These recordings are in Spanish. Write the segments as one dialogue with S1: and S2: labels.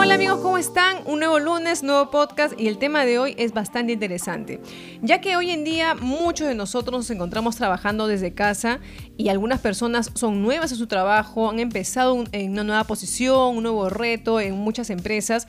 S1: Hola, amigos, ¿cómo están? Un nuevo lunes, nuevo podcast y el tema de hoy es bastante interesante, ya que hoy en día muchos de nosotros nos encontramos trabajando desde casa y algunas personas son nuevas en su trabajo, han empezado en una nueva posición, un nuevo reto en muchas empresas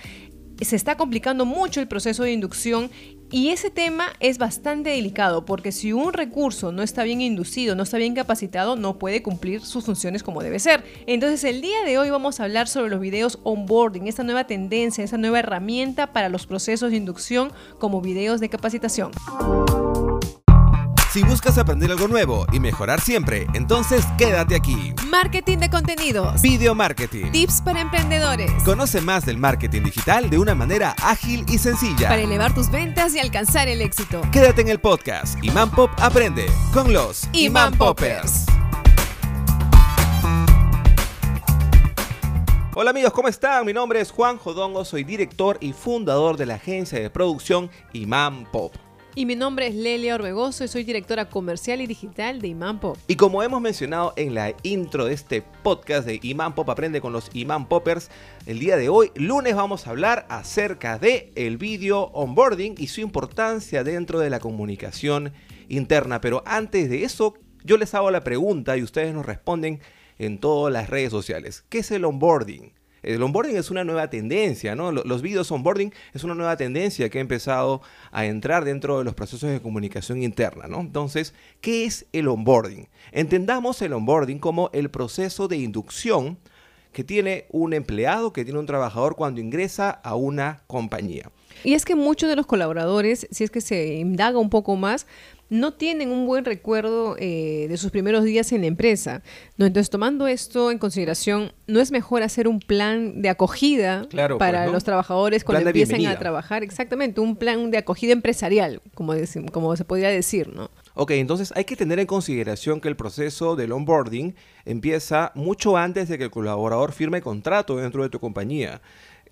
S1: se está complicando mucho el proceso de inducción y ese tema es bastante delicado porque si un recurso no está bien inducido, no está bien capacitado, no puede cumplir sus funciones como debe ser. Entonces el día de hoy vamos a hablar sobre los videos onboarding, esta nueva tendencia, esta nueva herramienta para los procesos de inducción como videos de capacitación.
S2: Si buscas aprender algo nuevo y mejorar siempre, entonces quédate aquí.
S1: Marketing de contenidos.
S2: Video marketing.
S1: Tips para emprendedores.
S2: Conoce más del marketing digital de una manera ágil y sencilla.
S1: Para elevar tus ventas y alcanzar el éxito.
S2: Quédate en el podcast Iman Pop Aprende con los Iman Poppers. Hola amigos, ¿cómo están? Mi nombre es Juan Jodongo, soy director y fundador de la agencia de producción Iman Pop.
S1: Y mi nombre es Lelia Orbegoso y soy directora comercial y digital de Imán Pop.
S2: Y como hemos mencionado en la intro de este podcast de Imán Pop Aprende con los Imán Poppers, el día de hoy, lunes, vamos a hablar acerca de el video onboarding y su importancia dentro de la comunicación interna. Pero antes de eso, yo les hago la pregunta y ustedes nos responden en todas las redes sociales. ¿Qué es el onboarding? El onboarding es una nueva tendencia, ¿no? Los videos onboarding es una nueva tendencia que ha empezado a entrar dentro de los procesos de comunicación interna, ¿no? Entonces, ¿qué es el onboarding? Entendamos el onboarding como el proceso de inducción que tiene un empleado, que tiene un trabajador cuando ingresa a una compañía.
S1: Y es que muchos de los colaboradores, si es que se indaga un poco más, no tienen un buen recuerdo eh, de sus primeros días en la empresa. ¿no? Entonces, tomando esto en consideración, ¿no es mejor hacer un plan de acogida para pues, los trabajadores cuando empiezan a trabajar? Exactamente, un plan de acogida empresarial, como, como se podría decir, ¿no?
S2: Ok, entonces hay que tener en consideración que el proceso del onboarding empieza mucho antes de que el colaborador firme contrato dentro de tu compañía.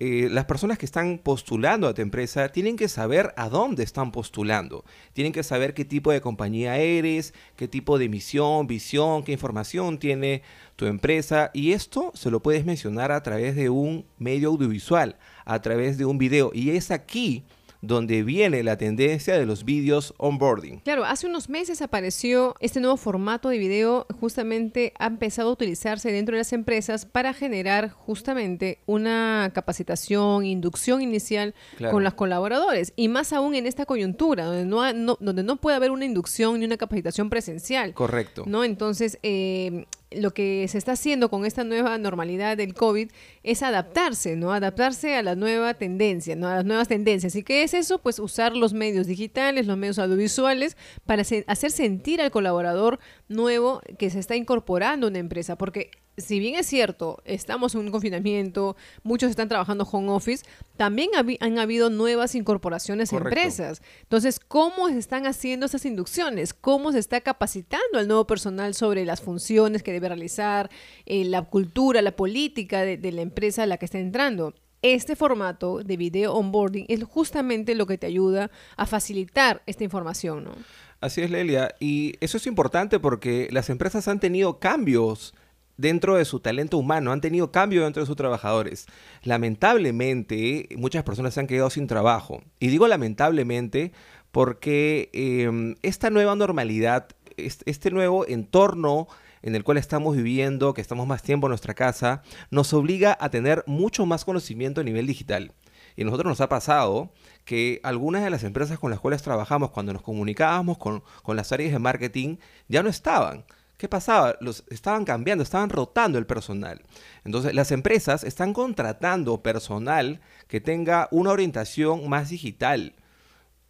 S2: Eh, las personas que están postulando a tu empresa tienen que saber a dónde están postulando. Tienen que saber qué tipo de compañía eres, qué tipo de misión, visión, qué información tiene tu empresa. Y esto se lo puedes mencionar a través de un medio audiovisual, a través de un video. Y es aquí donde viene la tendencia de los vídeos onboarding.
S1: Claro, hace unos meses apareció este nuevo formato de video, justamente ha empezado a utilizarse dentro de las empresas para generar justamente una capacitación, inducción inicial con los colaboradores y más aún en esta coyuntura donde no, donde no puede haber una inducción ni una capacitación presencial.
S2: Correcto.
S1: ¿no? Entonces, eh, lo que se está haciendo con esta nueva normalidad del COVID es adaptarse, ¿no? Adaptarse a la nueva tendencia, ¿no? A las nuevas tendencias. ¿Y qué es eso? Pues usar los medios digitales, los medios audiovisuales para hacer sentir al colaborador nuevo que se está incorporando a una empresa. Porque si bien es cierto, estamos en un confinamiento, muchos están trabajando home office, también han habido nuevas incorporaciones a empresas. Entonces, ¿cómo se están haciendo esas inducciones? ¿Cómo se está capacitando al nuevo personal sobre las funciones que debe realizar, eh, la cultura, la política de, de la empresa a la que está entrando? Este formato de video onboarding es justamente lo que te ayuda a facilitar esta información, ¿no?
S2: Así es, Lelia. Y eso es importante porque las empresas han tenido cambios dentro de su talento humano, han tenido cambio dentro de sus trabajadores. Lamentablemente, muchas personas se han quedado sin trabajo. Y digo lamentablemente porque em, esta nueva normalidad, este nuevo entorno en el cual estamos viviendo, que estamos más tiempo en nuestra casa, nos obliga a tener mucho más conocimiento a nivel digital. Y a nosotros nos ha pasado que algunas de las empresas con las cuales trabajamos, cuando nos comunicábamos con, con las áreas de marketing, ya no estaban. ¿Qué pasaba? Los estaban cambiando, estaban rotando el personal. Entonces, las empresas están contratando personal que tenga una orientación más digital.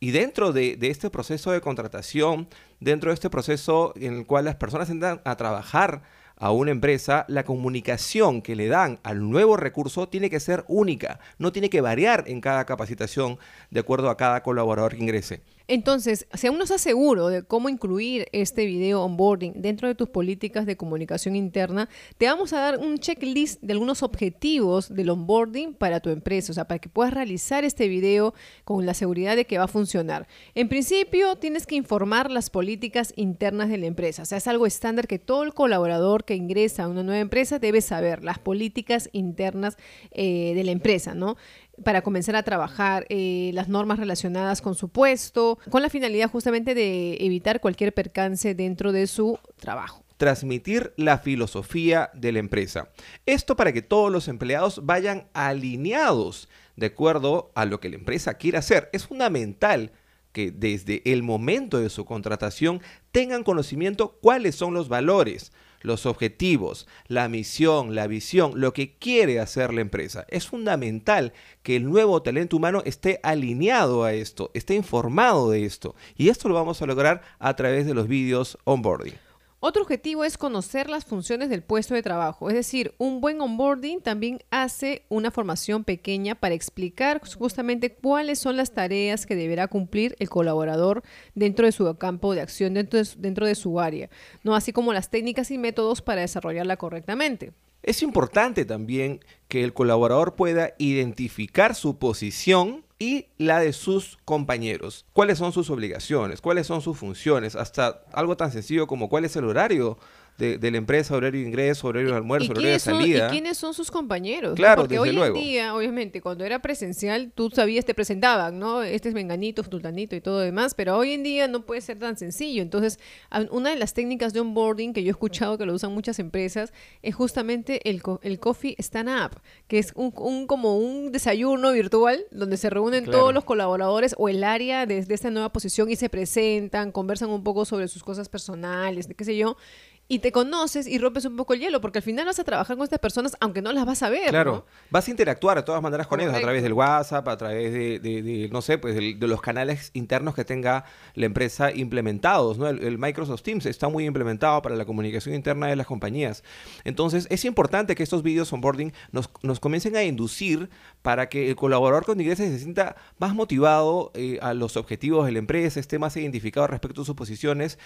S2: Y dentro de, este proceso de contratación, dentro de este proceso en el cual las personas entran a trabajar a una empresa, la comunicación que le dan al nuevo recurso tiene que ser única, no tiene que variar en cada capacitación de acuerdo a cada colaborador que ingrese.
S1: Entonces, si aún no estás seguro de cómo incluir este video onboarding dentro de tus políticas de comunicación interna, te vamos a dar un checklist de algunos objetivos del onboarding para tu empresa, o sea, para que puedas realizar este video con la seguridad de que va a funcionar. En principio, tienes que informar las políticas internas de la empresa, o sea, es algo estándar que todo el colaborador que ingresa a una nueva empresa debe saber, las políticas internas eh, de la empresa, ¿no? Para comenzar a trabajar eh, las normas relacionadas con su puesto, con la finalidad justamente de evitar cualquier percance dentro de su trabajo
S2: transmitir la filosofía de la empresa. Esto para que todos los empleados vayan alineados de acuerdo a lo que la empresa quiere hacer. Es fundamental que desde el momento de su contratación tengan conocimiento cuáles son los valores, los objetivos, la misión, la visión, lo que quiere hacer la empresa. Es fundamental que el nuevo talento humano esté alineado a esto, esté informado de esto. Y esto lo vamos a lograr a través de los vídeos onboarding.
S1: Otro objetivo es conocer las funciones del puesto de trabajo, es decir, un buen onboarding también hace una formación pequeña para explicar justamente cuáles son las tareas que deberá cumplir el colaborador dentro de su campo de acción, dentro de, dentro de su área, ¿no? así como las técnicas y métodos para desarrollarla correctamente.
S2: Es importante también que el colaborador pueda identificar su posición y la de sus compañeros. ¿Cuáles son sus obligaciones? ¿Cuáles son sus funciones? Hasta algo tan sencillo como cuál es el horario de, la empresa, horario de ingreso, horario de almuerzo, horario de salida.
S1: ¿Y quiénes son sus compañeros?
S2: Claro,
S1: Porque
S2: hoy
S1: en día, obviamente, cuando era presencial, tú sabías, te presentaban, ¿no? Este es Menganito, Sultanito y todo demás, pero hoy en día no puede ser tan sencillo. Entonces, una de las técnicas de onboarding que yo he escuchado que lo usan muchas empresas es justamente el, el Coffee Stand Up, que es un, como un desayuno virtual donde se reúnen todos los colaboradores o el área desde esta nueva posición y se presentan, conversan un poco sobre sus cosas personales, qué sé yo y te conoces y rompes un poco el hielo, porque al final vas a trabajar con estas personas aunque no las vas a ver.
S2: Claro, vas a interactuar de todas maneras con ellos a través del WhatsApp, a través de, no sé, pues de, los canales internos que tenga la empresa implementados. ¿no? El, Microsoft Teams está muy implementado para la comunicación interna de las compañías. Entonces, es importante que estos videos onboarding nos, nos comiencen a inducir para que el colaborador con ingresos se sienta más motivado eh, a los objetivos de la empresa, esté más identificado respecto a sus posiciones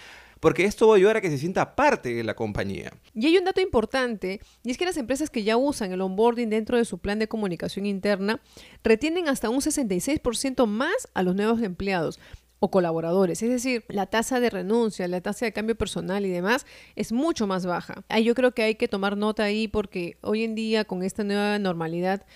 S2: porque esto va a ayudar a que se sienta parte de la compañía.
S1: Y hay un dato importante, y es que las empresas que ya usan el onboarding dentro de su plan de comunicación interna retienen hasta un 66% más a los nuevos empleados o colaboradores. Es decir, la tasa de renuncia, la tasa de cambio personal y demás es mucho más baja. Yo creo que hay que tomar nota ahí porque hoy en día con esta nueva normalidad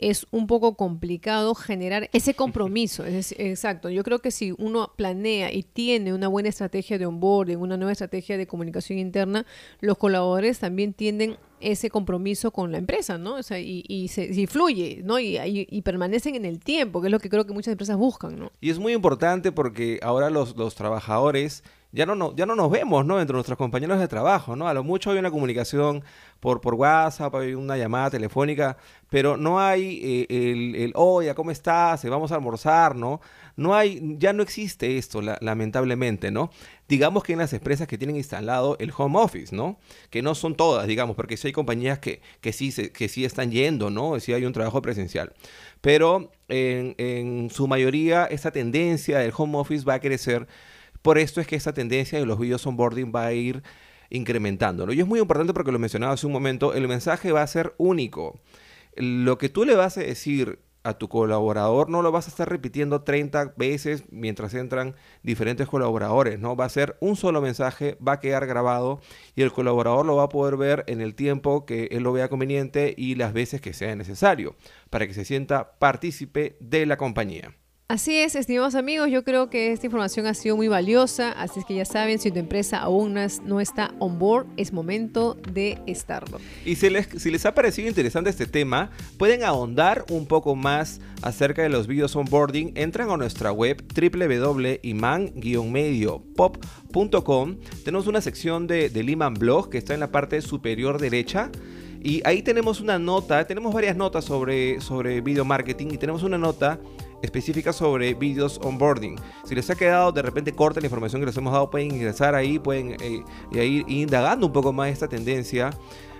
S1: es un poco complicado generar ese compromiso. Exacto, yo creo que si uno planea y tiene una buena estrategia de onboarding, una nueva estrategia de comunicación interna, los colaboradores también tienden ese compromiso con la empresa, ¿no? O sea, y, se, fluye, ¿no? Y, y, permanecen en el tiempo, que es lo que creo que muchas empresas buscan, ¿no?
S2: Y es muy importante porque ahora los, los trabajadores ya no, no, ya no nos vemos, ¿no? Entre nuestros compañeros de trabajo, ¿no? A lo mucho hay una comunicación por, por WhatsApp, hay una llamada telefónica, pero no hay eh, el, el, oye, ¿cómo estás? Vamos a almorzar, ¿no? No hay, ya no existe esto, lamentablemente, ¿no? Digamos que en las empresas que tienen instalado el home office, ¿no? Que no son todas, digamos, porque sí hay compañías que, que, sí, que sí están yendo, ¿no? Sí hay un trabajo presencial. Pero en, en su mayoría, esta tendencia del home office va a crecer por esto es que esta tendencia de los videos onboarding va a ir incrementándolo. Y es muy importante porque lo mencionaba hace un momento, el mensaje va a ser único. Lo que tú le vas a decir a tu colaborador no lo vas a estar repitiendo 30 veces mientras entran diferentes colaboradores, ¿no? Va a ser un solo mensaje, va a quedar grabado y el colaborador lo va a poder ver en el tiempo que él lo vea conveniente y las veces que sea necesario para que se sienta partícipe de la compañía.
S1: Así es, estimados amigos, yo creo que esta información ha sido muy valiosa, así es que ya saben, si tu empresa aún no, está on board, es momento de estarlo.
S2: Y si les, ha parecido interesante este tema, pueden ahondar un poco más acerca de los videos onboarding, entran a nuestra web www.iman-mediopop.com, tenemos una sección de, de Blog que está en la parte superior derecha. Y ahí tenemos una nota, tenemos varias notas sobre, sobre video marketing y tenemos una nota específica sobre videos onboarding. Si les ha quedado de repente corta la información que les hemos dado, pueden ingresar ahí, pueden eh, ir indagando un poco más esta tendencia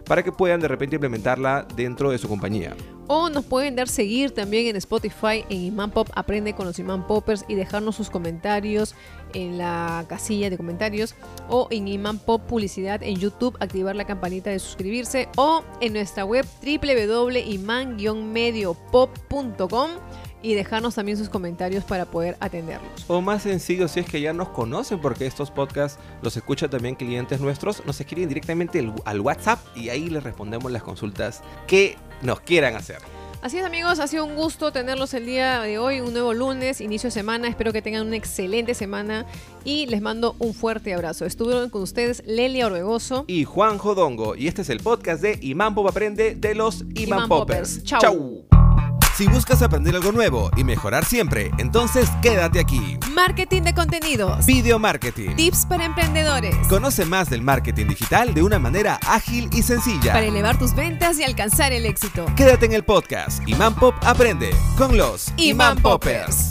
S2: para que puedan de repente implementarla dentro de su compañía.
S1: O nos pueden dar seguir también en Spotify en Imán Pop Aprende con los Imán Poppers y dejarnos sus comentarios en la casilla de comentarios o en Imán Pop Publicidad en YouTube, activar la campanita de suscribirse o en nuestra web www.iman-mediopop.com y dejarnos también sus comentarios para poder atenderlos.
S2: O más sencillo, si es que ya nos conocen, porque estos podcasts los escuchan también clientes nuestros, nos escriben directamente al WhatsApp y ahí les respondemos las consultas que nos quieran hacer.
S1: Así es amigos, ha sido un gusto tenerlos el día de hoy, un nuevo lunes, inicio de semana, espero que tengan una excelente semana y les mando un fuerte abrazo. Estuvieron con ustedes Lelia Orbegoso
S2: y Juan Jodongo y este es el podcast de Imán Pop Aprende de los Imán, Poppers.
S1: Chau.
S2: Si buscas aprender algo nuevo y mejorar siempre, entonces quédate aquí.
S1: Marketing de contenidos.
S2: Video marketing.
S1: Tips para emprendedores.
S2: Conoce más del marketing digital de una manera ágil y sencilla.
S1: Para elevar tus ventas y alcanzar el éxito.
S2: Quédate en el podcast Imán Pop Aprende con los
S1: Imán Poppers.